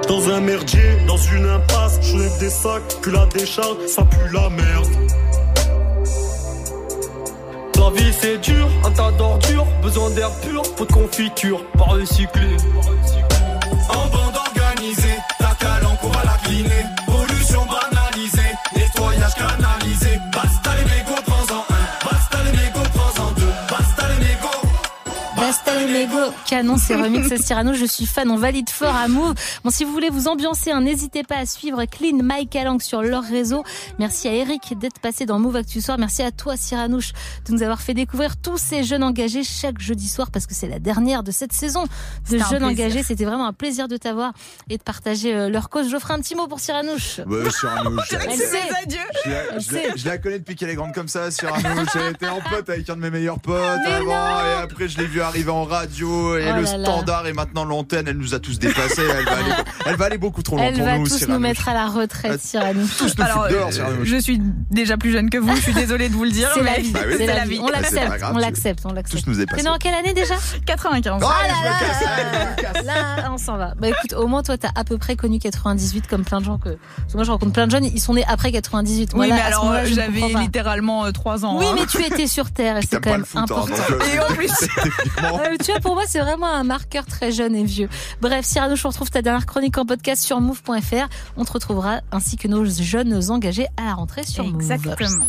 Dans un merdier, dans une impasse, je lève des sacs, décharge, ça pue la merde. La vie c'est dur, un tas d'ordures, besoin d'air pur, pot de confiture, pas recyclé. Canon, c'est remix Cyrano. Je suis fan. On valide fort à Move. Bon, si vous voulez vous ambiancer, hein, n'hésitez pas à suivre Clean Mike Calanque sur leur réseau. Merci à Eric d'être passé dans Move Actu Soir. Merci à toi, Cyranouche, de nous avoir fait découvrir tous ces jeunes engagés chaque jeudi soir parce que c'est la dernière de cette saison de jeunes engagés. C'était vraiment un plaisir de t'avoir et de partager euh, leur cause. Je ferai un petit mot pour Cyranouche. Ouais, Cyranouche. [laughs] Elle sait. Je la, Elle je la- sait. je la connais depuis qu'elle est grande comme ça, Cyranouche. Elle était en pote avec un de mes meilleurs potes Mais avant. non Et après, je l'ai vu arriver en radio. Et Oh le là là. standard et maintenant l'antenne. Elle nous a tous dépassés. Elle va aller, [laughs] elle va aller beaucoup trop loin Elle pour va nous, tous nous mettre à la retraite, Cyranouche. Tous nous Alors, dehors, euh, Cyranouche. je suis déjà plus jeune que vous, je suis désolée de vous le dire. C'est la vie, Bah oui. c'est la la vie. vie. On pas l'accepte, on l'accepte, on l'accepte. Tous nous est en quelle année déjà? 95. Oh, Ah allez, là là. Là, on s'en va. Bah écoute, au moins toi, t'as à peu près connu 98 comme plein de gens que. Parce que moi, je rencontre plein de jeunes, ils sont nés après 98. Moi, Oui, là, mais alors euh, j'avais littéralement 3 ans. Oui, hein. mais tu étais sur Terre et c'est quand même hein, important. euh, Et en plus- [laughs] [laughs] Euh, tu vois, pour moi, c'est vraiment un marqueur très jeune et vieux. Bref, Cyrano, je retrouve ta dernière chronique en podcast sur move.fr. On te retrouvera ainsi que nos jeunes engagés à la rentrée sur Move. Exactement.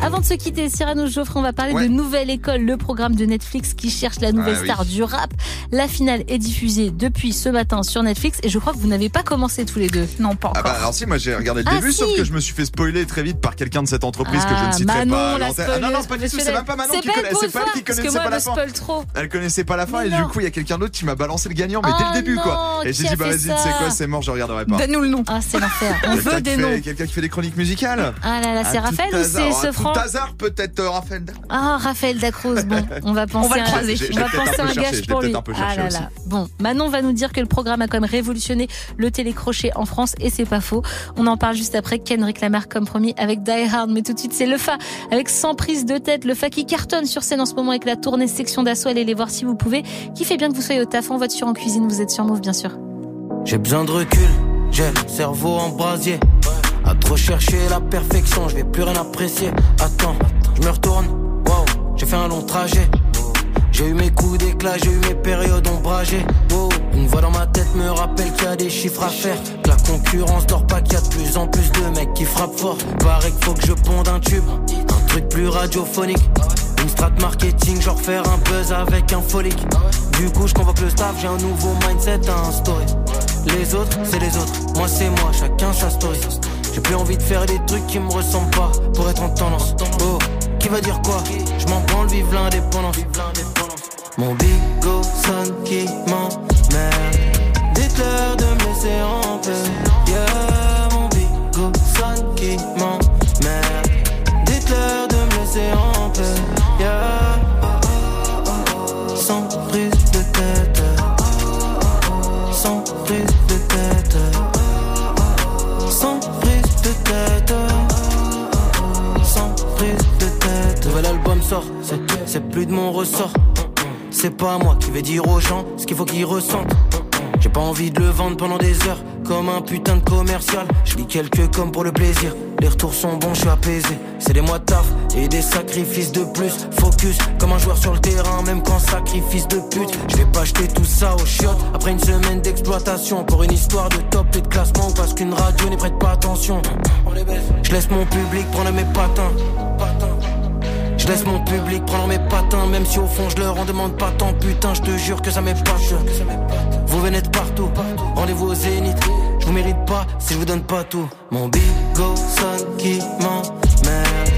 Avant de se quitter, Cyrano Geoffrey, on va parler Ouais. de Nouvelle École, le programme de Netflix qui cherche la nouvelle Ah oui. star du rap. La finale est diffusée depuis ce matin sur Netflix et je crois que vous n'avez pas commencé tous les deux. Non, pas Ah encore. bah alors si moi j'ai regardé le Ah, début si. sauf que je me suis fait spoiler très vite par quelqu'un de cette entreprise que je ne Ah, citerai Manon, pas la. Ah non non pas du tout c'est même pas Manon C'est qui pas elle connaît c'est pas elle qui connaissait moi, pas elle la fin. spoil trop. Elle connaissait pas la fin Mais et non. du coup il y a quelqu'un d'autre qui m'a balancé le gagnant mais dès Oh le début quoi. Et j'ai dit bah vas-y tu sais ça quoi c'est mort je regarderai pas. Donne-nous le nom. Ah, c'est l'enfer. On veut des noms. Quelqu'un qui fait des chroniques musicales Ah là là, c'est À tout Raphaël ou c'est à Sefran Tout hasard peut-être euh, Raphaël. Ah, Raphaël Dacruz. Bon, [laughs] on va penser va le croiser. J'ai- On va penser un gage je pour lui. Ah là là. Bon, Manon va nous dire que le programme a quand même révolutionné le télécrochet en France et c'est pas faux. On en parle juste après. Kendrick Lamar comme promis avec Die Hard, mais tout de suite c'est le Fa avec 100 prises de tête. Le Fa qui cartonne sur scène en ce moment avec la tournée section d'assaut. Allez les voir si vous pouvez. Qui fait bien que vous soyez au taf en voiture, en cuisine. Vous êtes sur Move bien sûr. J'ai besoin de recul, j'ai le cerveau en brasier. À trop chercher la perfection, je vais plus rien apprécier. Attends, je me retourne, wow, j'ai fait un long trajet. J'ai eu mes coups d'éclat, j'ai eu mes périodes ombragées. Wow, une voix dans ma tête me rappelle qu'il y a des chiffres à faire. La concurrence dort pas, qu'il y a de plus en plus de mecs qui frappent fort. Paraît qu'il faut que je ponde un tube, un truc plus radiophonique. Une strat marketing, genre faire un buzz avec un folique. Du coup, je convoque le staff, j'ai un nouveau mindset à instaurer. Les autres, c'est les autres, moi c'est moi, chacun sa story. J'ai plus envie de faire des trucs qui me ressemblent pas pour être en tendance. Oh, qui va dire quoi? Je m'en branle, vive l'indépendance. Mon bigot sonne qui m'emmerde. Dites-leur de me laisser en paix. Yeah, mon bigot sonne qui m'emmerde. Dites-leur de me laisser en paix. C'est, plus de mon ressort. C'est pas moi qui vais dire aux gens ce qu'il faut qu'ils ressentent. J'ai pas envie de le vendre pendant des heures comme un putain de commercial. Je lis quelques comme pour le plaisir. Les retours sont bons, je suis apaisé. C'est des mois de taf et des sacrifices de plus. Focus comme un joueur sur le terrain, même quand sacrifice de pute. Je vais pas acheter tout ça aux chiottes après une semaine d'exploitation. Pour une histoire de top et de classement parce qu'une radio n'y prête pas attention. Je laisse mon public prendre mes patins. Laisse mon public prendre mes patins, même si au fond je leur en demande pas tant. Putain, je te jure que ça m'épate. Vous venez de partout, rendez-vous au zénith. Je vous mérite pas si je vous donne pas tout. Mon bigo sonne qui m'emmerde.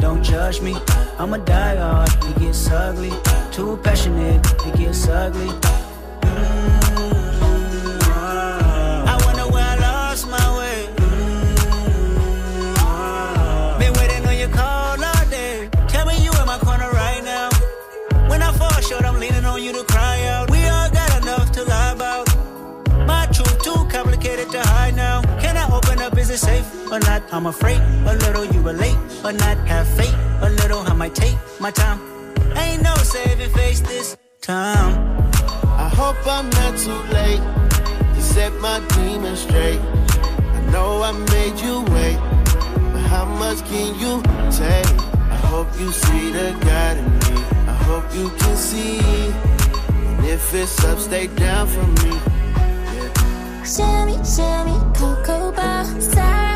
Don't judge me. I'm a die hard, it gets ugly. Too passionate, it gets ugly. Or not? I'm afraid a little you relate or not. Have faith a little. I might take my time. Ain't no saving face this time. I hope I'm not too late to set my demons straight. I know I made you wait, but how much can you take? I hope you see the God in me. I hope you can see. And if it's up, stay down for me. Shimmy, shimmy, cocoa bar, Seraphina,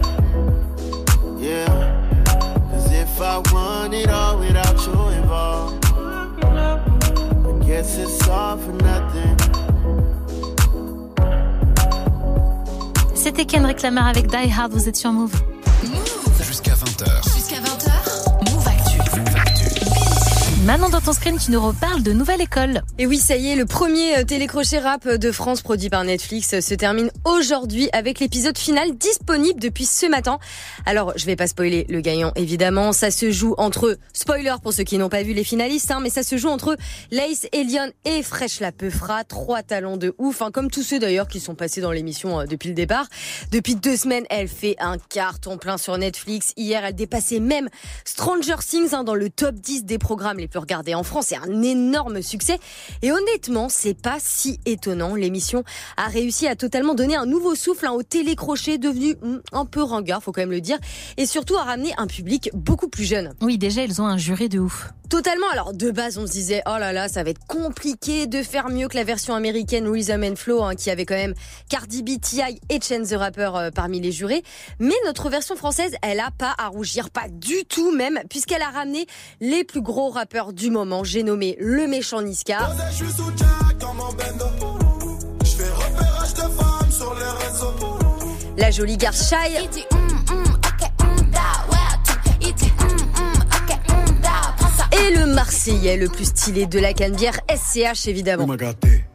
C'était Kendrick Lamar avec Die Hard, vous êtes sur Move. Jusqu'à 20h. Jusqu'à 20h, Move Actu. Maintenant, dans ton screen, tu nous reparles de Nouvelle École. Et oui, ça y est, le premier euh, télécrochet rap de France produit par Netflix euh, se termine aujourd'hui avec l'épisode final disponible depuis ce matin. Alors, je vais pas spoiler le gagnant, évidemment. Ça se joue entre, spoiler pour ceux qui n'ont pas vu les finalistes, hein, mais ça se joue entre Lace, Elion et Fresh la Peufra. Trois talents de ouf, hein, comme tous ceux d'ailleurs qui sont passés dans l'émission euh, depuis le départ. Depuis deux semaines, elle fait un carton plein sur Netflix. Hier, elle dépassait même Stranger Things hein, dans le top 10 des programmes les plus regardés en France. C'est un énorme succès. Et honnêtement, c'est pas si étonnant. L'émission a réussi à totalement donner un nouveau souffle hein, au télécrochet devenu hmm, un peu ringard, faut quand même le dire, et surtout à ramener un public beaucoup plus jeune. Oui, déjà, ils ont un jury de ouf. Totalement. Alors de base, on se disait oh là là, ça va être compliqué de faire mieux que la version américaine Rhythm and Flow, hein, qui avait quand même Cardi B, T.I. et Chance the Rapper euh, parmi les jurés. Mais notre version française, elle a pas à rougir, pas du tout même, puisqu'elle a ramené les plus gros rappeurs du moment. J'ai nommé le méchant Niska. La jolie garce Shai. Et le Marseillais le plus stylé de la cannebière, SCH évidemment. Vous me gâtez.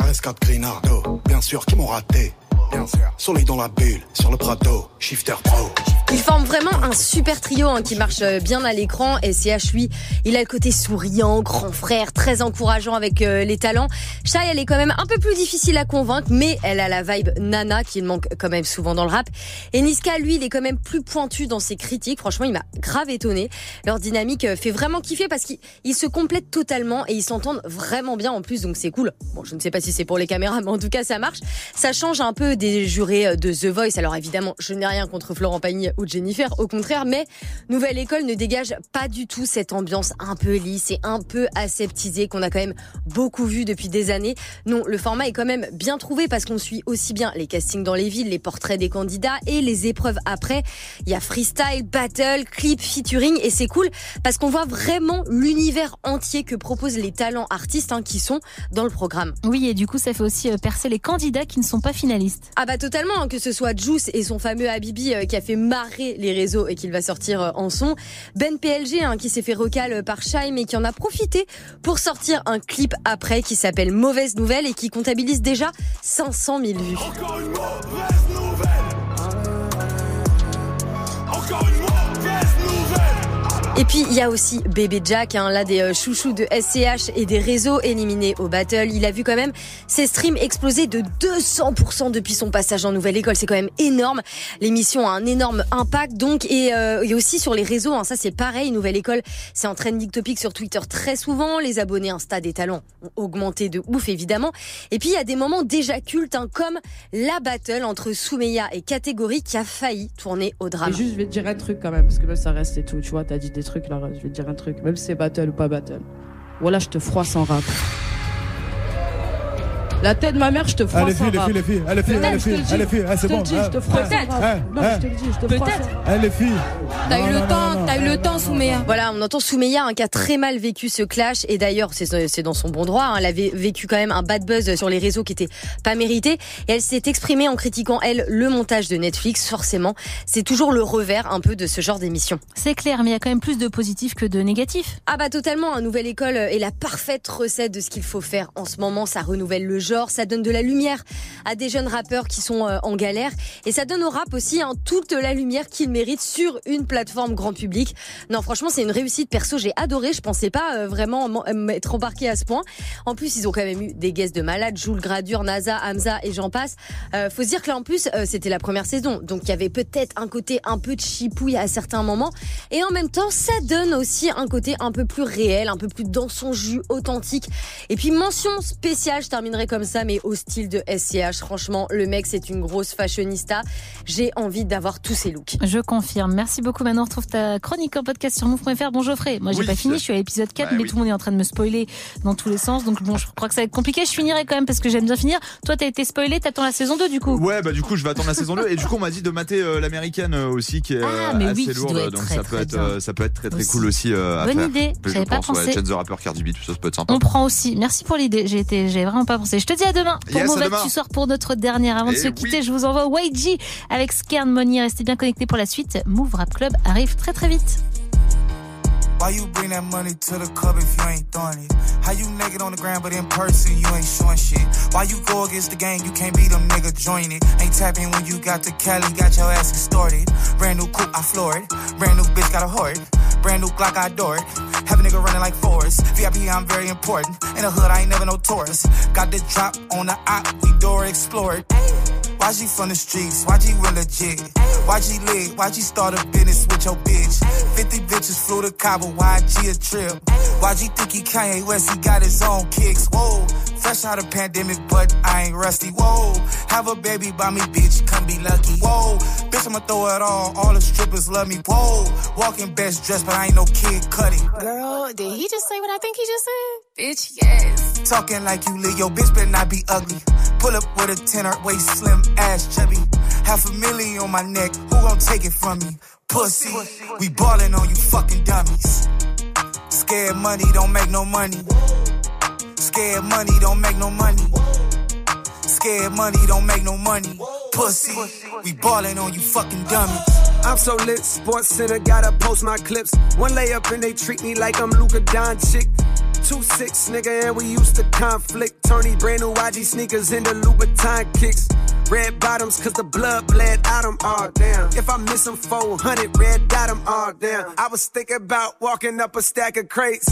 RS4 Grinardo, bien sûr, qui m'ont raté. Bien sûr. Soleil dans la bulle, sur le Prado, Shifter Pro. Ils forment vraiment un super trio hein, qui marche euh, bien à l'écran. SCH, lui, il a le côté souriant, grand frère, très encourageant avec euh, les talents. Shai, elle est quand même un peu plus difficile à convaincre, mais elle a la vibe nana qui manque quand même souvent dans le rap. Et Niska, lui, il est quand même plus pointu dans ses critiques. Franchement, il m'a grave étonné. Leur dynamique euh, fait vraiment kiffer parce qu'ils ils se complètent totalement et ils s'entendent vraiment bien en plus, donc c'est cool. Bon, je ne sais pas si c'est pour les caméras, mais en tout cas, ça marche. Ça change un peu des jurés de The Voice. Alors évidemment, je n'ai rien contre Florent Pagny ou Jennifer, au contraire, mais Nouvelle École ne dégage pas du tout cette ambiance un peu lisse et un peu aseptisée qu'on a quand même beaucoup vu depuis des années. Non, le format est quand même bien trouvé parce qu'on suit aussi bien les castings dans les villes, les portraits des candidats et les épreuves après. Il y a freestyle, battle, clip, featuring et c'est cool parce qu'on voit vraiment l'univers entier que proposent les talents artistes hein, qui sont dans le programme. Oui, et du coup, ça fait aussi euh, percer les candidats qui ne sont pas finalistes. Ah bah totalement, hein, que ce soit Juice et son fameux Habibi euh, qui a fait marrer les réseaux et qu'il va sortir euh, en son. Ben PLG hein, qui s'est fait recal par Shai mais qui en a profité pour sortir un clip après qui s'appelle Mauvaise Nouvelle et qui comptabilise déjà 500 000 vues. Et puis il y a aussi Bébé Jack, hein, là des euh, chouchous de SCH et des réseaux éliminés au battle. Il a vu quand même ses streams exploser de 200% depuis son passage en nouvelle école. C'est quand même énorme. L'émission a un énorme impact donc et, euh, et aussi sur les réseaux. hein, ça c'est pareil. Nouvelle école, c'est en trending topic sur Twitter très souvent. Les abonnés Insta des talents ont augmenté de ouf évidemment. Et puis il y a des moments déjà cultes hein, comme la battle entre Soumeya et Catégorie qui a failli tourner au drame. Et juste, je vais te dire un truc quand même, parce que même ça reste et tout. Tu vois, t'as dit des trucs là, je vais te dire un truc. Même si c'est battle ou pas battle. Voilà, je te froisse en rap. La tête de ma mère, je te froisse Allez, filles, les filles, les filles, allez, filles, Peut-être, allez, filles, allez, filles, c'est bon. je te hein, froisse hein, hein, hein. en rap. Allez, les filles. T'as eu le temps, t'as eu le temps, non, Soumeya. Voilà, on entend Soumeya hein, qui a très mal vécu ce clash et d'ailleurs c'est c'est dans son bon droit. hein, elle avait vécu quand même un bad buzz sur les réseaux qui était pas mérité et elle s'est exprimée en critiquant elle le montage de Netflix. Forcément, c'est toujours le revers un peu de ce genre d'émission. C'est clair, mais il y a quand même plus de positifs que de négatifs. Ah bah totalement, un nouvelle école est la parfaite recette de ce qu'il faut faire en ce moment. Ça renouvelle le genre, ça donne de la lumière à des jeunes rappeurs qui sont euh, en galère et ça donne au rap aussi hein, toute la lumière qu'il mérite sur une plateforme grand public. Non, franchement, c'est une réussite. Perso, j'ai adoré. Je pensais pas euh, vraiment m'en- m'être embarqué à ce point. En plus, ils ont quand même eu des guests de malades, Jules Gradure, NASA, Hamza et j'en passe. Euh, faut se dire que là, en plus, c'était la première saison, donc il y avait peut-être un côté un peu de chipouille à certains moments, et en même temps, ça donne aussi un côté un peu plus réel, un peu plus dans son jus, authentique. Et puis mention spéciale, je terminerai comme ça, mais au style de SCH. Franchement, le mec, c'est une grosse fashionista. J'ai envie d'avoir tous ses looks. Je confirme. Merci beaucoup. Maintenant, on retrouve ta chronique en podcast sur move.fr. Bon, Geoffrey, moi, j'ai Oui. pas fini. Je suis à l'épisode 4, Bah mais oui. tout le monde est en train de me spoiler dans tous les sens. Donc, bon, je crois que ça va être compliqué. Je finirai quand même parce que j'aime bien finir. Toi, t'as été spoilé. T'attends la saison 2, du coup. Ouais, bah du coup, je vais attendre la saison 2 et du coup, on m'a dit de mater euh, l'américaine euh, aussi qui est euh, Ah, mais assez oui, lourde, donc très, ça peut très être euh, ça peut être très très Aussi. cool aussi euh, à Bonne faire. idée, Je j'avais pas pense, ouais, pensé. Chance the Rapper, Cardi B, tout ça, ça peut être sympa. On prend aussi. Merci pour l'idée. J'ai été, j'ai vraiment pas pensé. Je te dis à demain. Pour Yes, demain. tu sors pour notre dernière. Avant de Eh se oui. quitter, je vous envoie YG avec Scared Money. Restez bien connectés pour la suite. Move Rap Club arrive très très vite. Why you bring that money to the club if you ain't throwing it? How you naked on the ground, but in person you ain't showing shit? Why you go against the game? You can't be them nigga join it. Ain't tapping when you got the Cali, got your ass extorted. Brand new coupe, I floor it. Brand new bitch, got a hoard. Brand new Glock, I adore it. Have a nigga running like Forrest. VIP, I'm very important. In the hood, I ain't never no tourist. Got the drop on the op, we door explored. Why she from the streets? Why she real legit? Why she lit? Why she start a business with your bitch? 50 bitches flew to Cabo, why G a trip? Why you think he Kanye West? He got his own kicks. Whoa, fresh out of pandemic, but I ain't rusty. Whoa, have a baby by me, bitch, come be lucky. Whoa, bitch, I'ma throw it all. All the strippers love me. Whoa, walking best dressed, but I ain't no kid cutting. Girl, did he just say what I think he just said? Bitch, yes. Talking like you lit, yo, bitch better not be ugly. Pull up with a tenor, waist slim, ass chubby. Half a million on my neck, who gon' take it from me? Pussy, we ballin' on you fucking dummies. Scared money don't make no money. Scared money don't make no money. Scared money don't make no money. Pussy, we ballin' on you fucking dummies. I'm so lit, Sports Center, gotta post my clips. One layup and they treat me like I'm Luka Doncic. Two six, nigga, and we used to conflict. Tony brand new YG sneakers into Louboutin kicks. Red bottoms, cause the blood bled out 'em all down. If I miss them 400, red dot 'em all down. I was thinking about walking up a stack of crates.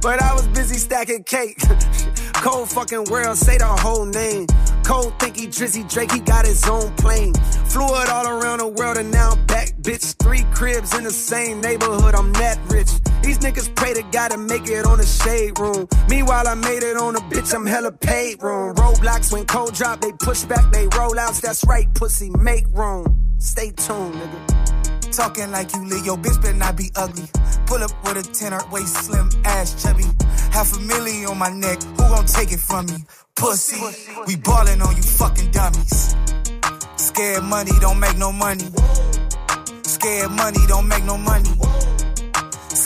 But I was busy stacking cake. [laughs] Cold fucking world, say the whole name. Cold thinky Drizzy Drake, he got his own plane. Flew it all around the world and now I'm back, bitch. Three cribs in the same neighborhood, I'm that rich. These niggas pray to God to make it on the shade room. Meanwhile, I made it on a bitch, I'm hella paid room. Roadblocks when cold drop, they push back, they roll outs. That's right, pussy, make room. Stay tuned, nigga. Talking like you live, yo, bitch better not be ugly. Pull up with a tenor, waist slim, ass chubby. Half a million on my neck, who gon' take it from me? Pussy, we ballin' on you fucking dummies. Scared money don't make no money. Scared money don't make no money.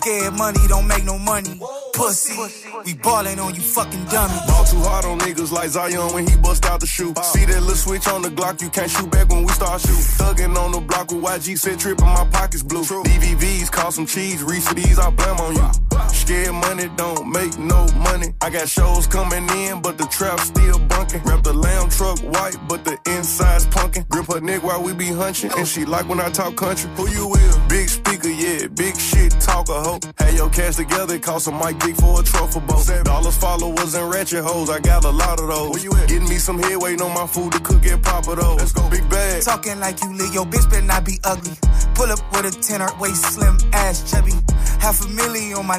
Scared money don't make no money. Pussy, we ballin' on you fucking dummies. Ball too hard on niggas like Zion when he bust out the shoe. See that little switch on the Glock, you can't shoot back when we start shoot. Thuggin' on the block with YG said trip and my pockets blue. DVVs cost some cheese, Reese these I blame on you. Scared money don't make no money. I got shows coming in, but the trap still bunkin'. Wrap the lamb truck white, but the inside's punkin'. Grip her neck while we be hunchin', and she like when I talk country. Who you with? Big speaker, yeah, big shit, talk a hoe. Had your cash together, cost a mic big for a trophy boat. Dollars, followers, and ratchet hoes, I got a lot of those. Where you at? Getting me some head, waiting on my food to cook pop of those. Let's go, big bag. Talking like you lit, yo, bitch better not be ugly. Pull up with a tenor, waist slim, ass chubby. Half a million on my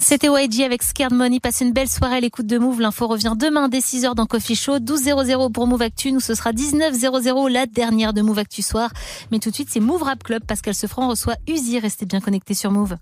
C'était YG avec Scared Money. Passez une belle soirée à l'écoute de Move. L'info revient demain dès 6h dans Coffee Show. 12.00 pour Move Actu. Nous, ce sera 19.00 la dernière de Move Actu soir. Mais tout de suite, c'est Move Rap Club. Pascal Sefranc reçoit Uzi. Restez bien connectés sur Move.